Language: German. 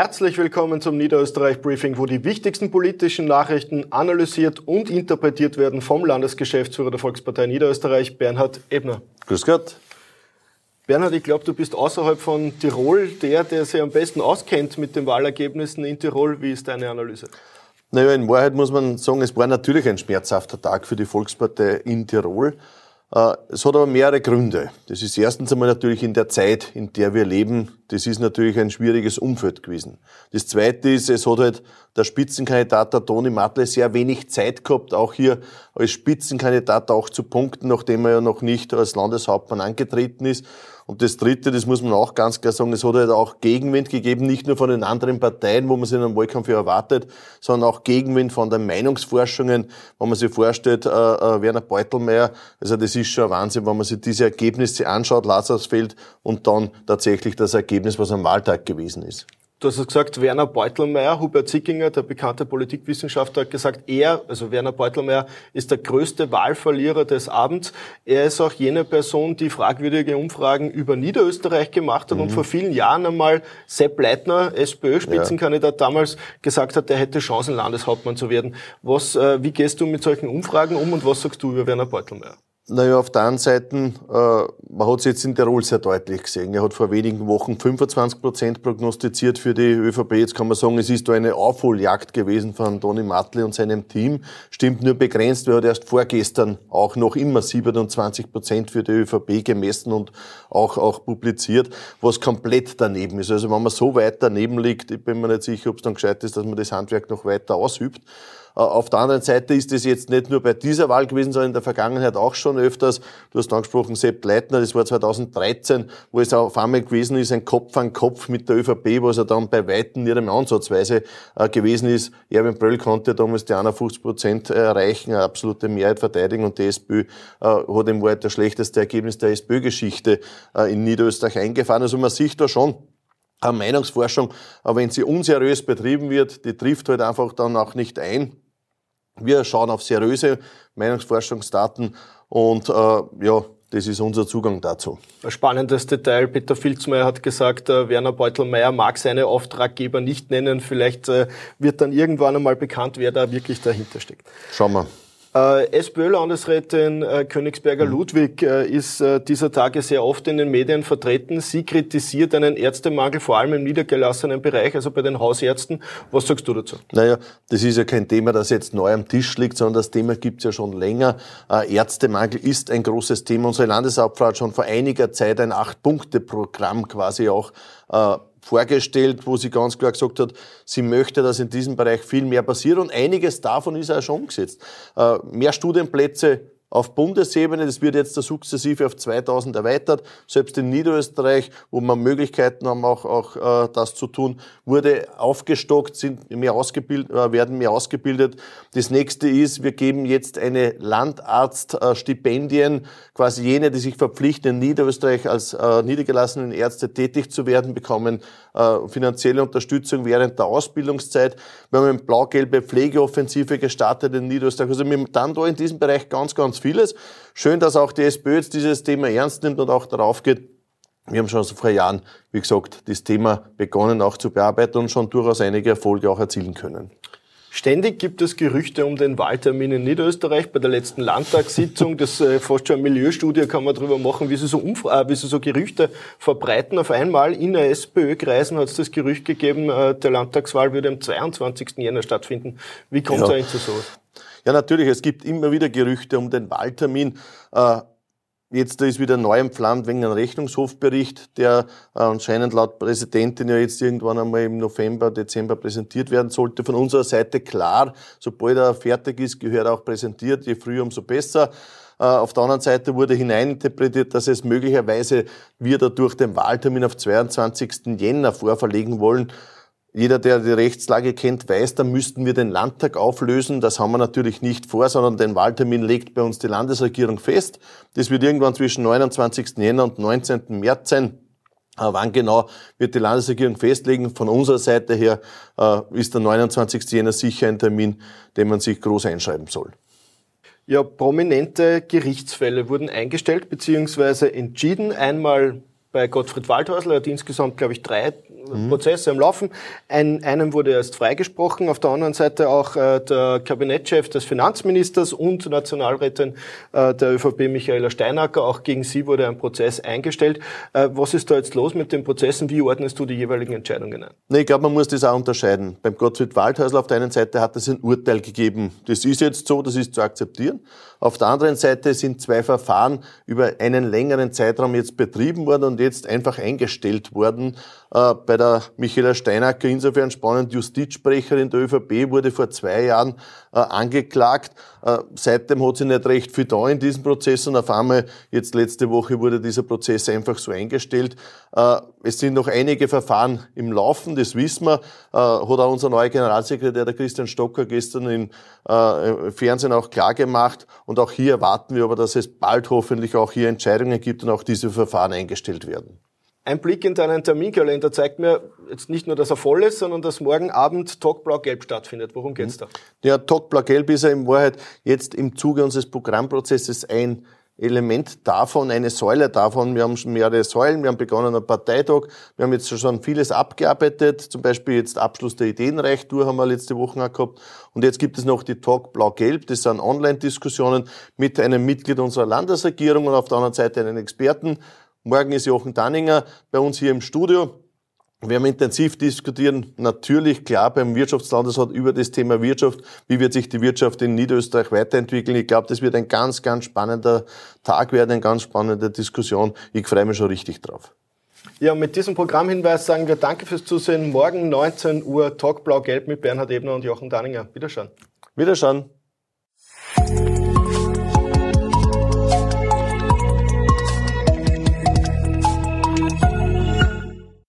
Herzlich willkommen zum Niederösterreich Briefing, wo die wichtigsten politischen Nachrichten analysiert und interpretiert werden vom Landesgeschäftsführer der Volkspartei Niederösterreich, Bernhard Ebner. Grüß Gott. Bernhard, ich glaube, du bist außerhalb von Tirol der, der sich am besten auskennt mit den Wahlergebnissen in Tirol. Wie ist deine Analyse? Naja, in Wahrheit muss man sagen, es war natürlich ein schmerzhafter Tag für die Volkspartei in Tirol. Äh, es hat aber mehrere Gründe. Das ist erstens einmal natürlich in der Zeit, in der wir leben. Das ist natürlich ein schwieriges Umfeld gewesen. Das zweite ist, es hat halt der Spitzenkandidat, der Toni Matle, sehr wenig Zeit gehabt, auch hier als Spitzenkandidat auch zu punkten, nachdem er ja noch nicht als Landeshauptmann angetreten ist. Und das Dritte, das muss man auch ganz klar sagen, es hat halt auch Gegenwind gegeben, nicht nur von den anderen Parteien, wo man sich in einem Wahlkampf erwartet, sondern auch Gegenwind von den Meinungsforschungen, wenn man sich vorstellt, äh, äh, Werner Beutelmeier, also das ist schon ein Wahnsinn, wenn man sich diese Ergebnisse anschaut, Lazarsfeld und dann tatsächlich das Ergebnis, was am Wahltag gewesen ist. Du hast es gesagt, Werner Beutelmeier, Hubert Zickinger, der bekannte Politikwissenschaftler, hat gesagt, er, also Werner Beutelmeier, ist der größte Wahlverlierer des Abends. Er ist auch jene Person, die fragwürdige Umfragen über Niederösterreich gemacht hat mhm. und vor vielen Jahren einmal Sepp Leitner, SPÖ-Spitzenkandidat ja. damals, gesagt hat, er hätte Chancen, Landeshauptmann zu werden. Was, äh, wie gehst du mit solchen Umfragen um und was sagst du über Werner Beutelmeier? Naja, auf der einen Seite, äh, man hat es jetzt in Tirol sehr deutlich gesehen. Er hat vor wenigen Wochen 25 Prozent prognostiziert für die ÖVP. Jetzt kann man sagen, es ist da eine Aufholjagd gewesen von Toni Matle und seinem Team. Stimmt nur begrenzt, er hat erst vorgestern auch noch immer 27 Prozent für die ÖVP gemessen und auch, auch publiziert, was komplett daneben ist. Also wenn man so weit daneben liegt, ich bin mir nicht sicher, ob es dann gescheit ist, dass man das Handwerk noch weiter ausübt. Äh, auf der anderen Seite ist es jetzt nicht nur bei dieser Wahl gewesen, sondern in der Vergangenheit auch schon öfters. Du hast angesprochen, Sepp Leitner, das war 2013, wo es auf einmal gewesen ist, ein Kopf an Kopf mit der ÖVP, was er dann bei Weitem nicht einmal ansatzweise äh, gewesen ist. Erwin Bröll konnte damals die 51 Prozent erreichen, eine absolute Mehrheit verteidigen und die SPÖ äh, hat im Wahrheit das schlechteste Ergebnis der SPÖ-Geschichte in Niederösterreich eingefahren. Also man sieht da schon, eine Meinungsforschung, aber wenn sie unseriös betrieben wird, die trifft halt einfach dann auch nicht ein. Wir schauen auf seriöse Meinungsforschungsdaten und äh, ja, das ist unser Zugang dazu. Ein spannendes Detail. Peter Filzmeier hat gesagt, äh, Werner Beutelmeier mag seine Auftraggeber nicht nennen. Vielleicht äh, wird dann irgendwann einmal bekannt, wer da wirklich dahinter steckt. Schauen wir. Äh, SPÖ-Landesrätin äh, Königsberger-Ludwig mhm. äh, ist dieser Tage sehr oft in den Medien vertreten. Sie kritisiert einen Ärztemangel, vor allem im niedergelassenen Bereich, also bei den Hausärzten. Was sagst du dazu? Naja, das ist ja kein Thema, das jetzt neu am Tisch liegt, sondern das Thema gibt's ja schon länger. Äh, Ärztemangel ist ein großes Thema. Unsere Landeshauptfrau hat schon vor einiger Zeit ein Acht-Punkte-Programm quasi auch äh, vorgestellt, wo sie ganz klar gesagt hat, sie möchte, dass in diesem Bereich viel mehr passiert und einiges davon ist auch schon umgesetzt. Äh, mehr Studienplätze auf Bundesebene, das wird jetzt sukzessive auf 2000 erweitert. Selbst in Niederösterreich, wo man Möglichkeiten haben, auch, auch äh, das zu tun, wurde aufgestockt, sind mehr ausgebildet, äh, werden mehr ausgebildet. Das nächste ist, wir geben jetzt eine Landarztstipendien, quasi jene, die sich verpflichten, in Niederösterreich als äh, niedergelassenen Ärzte tätig zu werden, bekommen äh, finanzielle Unterstützung während der Ausbildungszeit. Wir haben eine blau-gelbe Pflegeoffensive gestartet in Niederösterreich. Also wir haben dann da in diesem Bereich ganz, ganz vieles. Schön, dass auch die SPÖ jetzt dieses Thema ernst nimmt und auch darauf geht. Wir haben schon vor Jahren, wie gesagt, das Thema begonnen auch zu bearbeiten und schon durchaus einige Erfolge auch erzielen können. Ständig gibt es Gerüchte um den Wahltermin in Niederösterreich. Bei der letzten Landtagssitzung, das äh, fast schon eine Milieustudie kann man darüber machen, wie sie so, Umfra äh, wie sie so Gerüchte verbreiten. Auf einmal in der SPÖ-Kreisen hat es das Gerücht gegeben, äh, der Landtagswahl würde am 22. Jänner stattfinden. Wie kommt es ja. eigentlich zu sowas? Ja, natürlich. Es gibt immer wieder Gerüchte um den Wahltermin. Äh, jetzt ist wieder neu entflammt wegen einem Rechnungshofbericht, der äh, anscheinend laut Präsidentin ja jetzt irgendwann einmal im November, Dezember präsentiert werden sollte. Von unserer Seite klar, sobald er fertig ist, gehört er auch präsentiert. Je früher, umso besser. Äh, auf der anderen Seite wurde hineininterpretiert, dass es möglicherweise wir dadurch den Wahltermin auf 22. Jänner vorverlegen wollen. Jeder, der die Rechtslage kennt, weiß, da müssten wir den Landtag auflösen. Das haben wir natürlich nicht vor, sondern den Wahltermin legt bei uns die Landesregierung fest. Das wird irgendwann zwischen 29. Jänner und 19. März sein. Wann genau wird die Landesregierung festlegen? Von unserer Seite her äh, ist der 29. Jänner sicher ein Termin, den man sich groß einschreiben soll. Ja, prominente Gerichtsfälle wurden eingestellt bzw. entschieden. Einmal bei Gottfried Waldhäusl, er hat insgesamt, glaube ich, drei mhm. Prozesse am Laufen. Ein, einem wurde erst freigesprochen, auf der anderen Seite auch äh, der Kabinettschef des Finanzministers und Nationalrätin äh, der ÖVP Michaela Steinacker. Auch gegen sie wurde ein Prozess eingestellt. Äh, was ist da jetzt los mit den Prozessen? Wie ordnest du die jeweiligen Entscheidungen ein? Nee, ich glaube, man muss das auch unterscheiden. Beim Gottfried Waldhäusl auf der einen Seite hat es ein Urteil gegeben. Das ist jetzt so, das ist zu akzeptieren. Auf der anderen Seite sind zwei Verfahren über einen längeren Zeitraum jetzt betrieben worden und jetzt einfach eingestellt worden. Äh, bei der Michaela Steinacker insofern spannend, Justizsprecherin der ÖVP wurde vor zwei Jahren äh, angeklagt. Äh, seitdem hat sie nicht recht viel da in diesem Prozess und auf einmal, jetzt letzte Woche wurde dieser Prozess einfach so eingestellt. Äh, es sind noch einige Verfahren im Laufen, das wissen wir. Äh, hat auch unser neuer Generalsekretär, der Christian Stocker, gestern im äh, Fernsehen auch klar gemacht. Und auch hier erwarten wir aber, dass es bald hoffentlich auch hier Entscheidungen gibt und auch diese Verfahren eingestellt werden. Ein Blick in deinen Terminkalender zeigt mir jetzt nicht nur, dass er voll ist, sondern dass morgen Abend Talk Blau-Gelb stattfindet. Worum geht's da? Ja, Talk Blau-Gelb ist ja in Wahrheit jetzt im Zuge unseres Programmprozesses ein Element davon, eine Säule davon. Wir haben schon mehrere Säulen, wir haben begonnen einen Parteitag, wir haben jetzt schon vieles abgearbeitet, zum Beispiel jetzt Abschluss der Ideenreichtour haben wir letzte Woche auch gehabt. Und jetzt gibt es noch die Talk Blau-Gelb, das sind Online-Diskussionen mit einem Mitglied unserer Landesregierung und auf der anderen Seite einen Experten. Morgen ist Jochen Danninger bei uns hier im Studio. Wir haben intensiv diskutieren, natürlich klar beim Wirtschaftslandesrat über das Thema Wirtschaft. Wie wird sich die Wirtschaft in Niederösterreich weiterentwickeln? Ich glaube, das wird ein ganz, ganz spannender Tag werden, eine ganz spannende Diskussion. Ich freue mich schon richtig drauf. Ja, mit diesem Programmhinweis sagen wir Danke fürs Zusehen. Morgen 19 Uhr Talk Blau-Gelb mit Bernhard Ebner und Jochen Danninger. Wiederschauen. Wiederschauen.